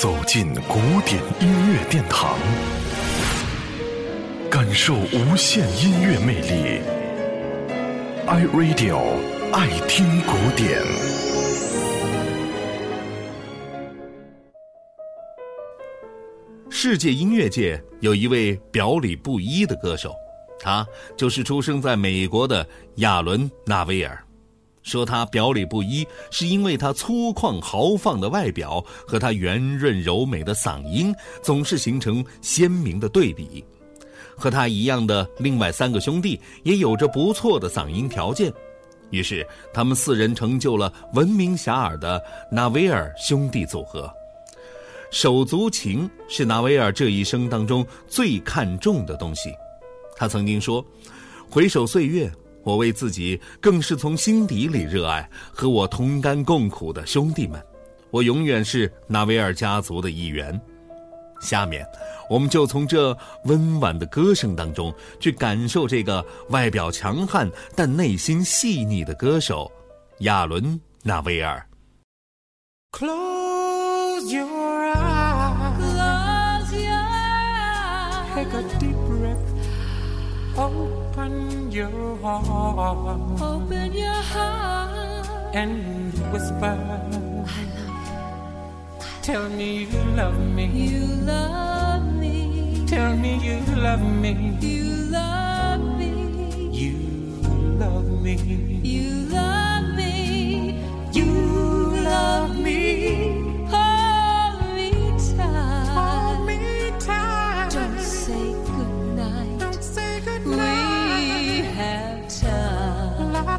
走进古典音乐殿堂，感受无限音乐魅力。iRadio 爱听古典。世界音乐界有一位表里不一的歌手，他就是出生在美国的亚伦·纳维尔。说他表里不一，是因为他粗犷豪放的外表和他圆润柔美的嗓音总是形成鲜明的对比。和他一样的另外三个兄弟也有着不错的嗓音条件，于是他们四人成就了闻名遐迩的纳维尔兄弟组合。手足情是纳维尔这一生当中最看重的东西。他曾经说：“回首岁月。”我为自己更是从心底里热爱和我同甘共苦的兄弟们，我永远是纳维尔家族的一员。下面，我们就从这温婉的歌声当中去感受这个外表强悍但内心细腻的歌手亚伦·纳维尔。Close your eyes. Close your eyes. Take a deep breath. Open your heart Open your heart. and whisper. I love. Tell me you love me. You love me. Tell me you love me. You love me. You love me. You love me.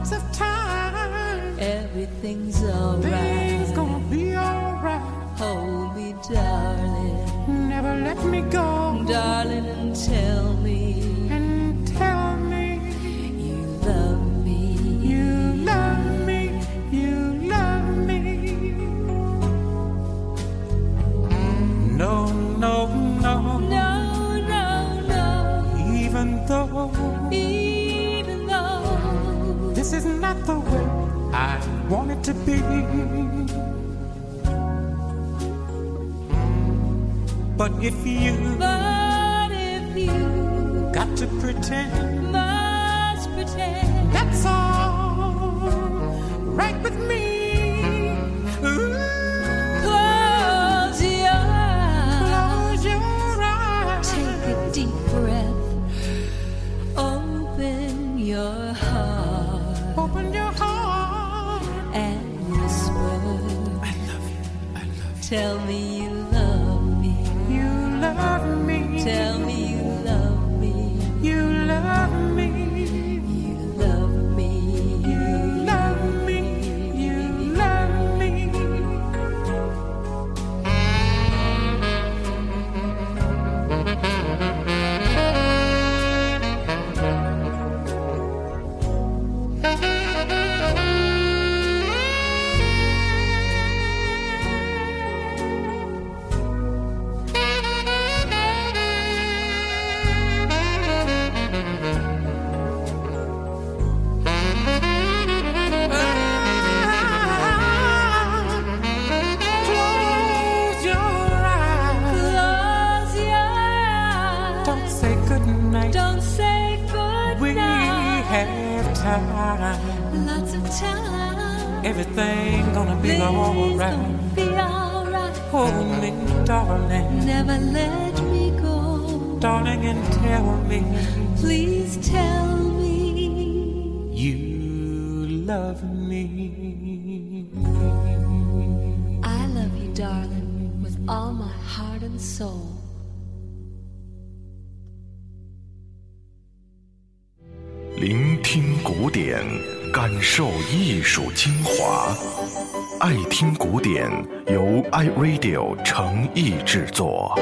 Lots of time. Everything's alright. Things gonna be alright. Hold me, darling. Never let me go. Darling, and I want it to be. But if you But if you got to pretend Tell me you love me you. Love me. Tell me time. Lots of time Everything gonna be alright. gonna be alright Hold me, darling, Never let me go darling, and tell me Please tell me you love me. I love you, darling, with all my heart and soul. 聆听古典，感受艺术精华。爱听古典，由 iRadio 诚意制作。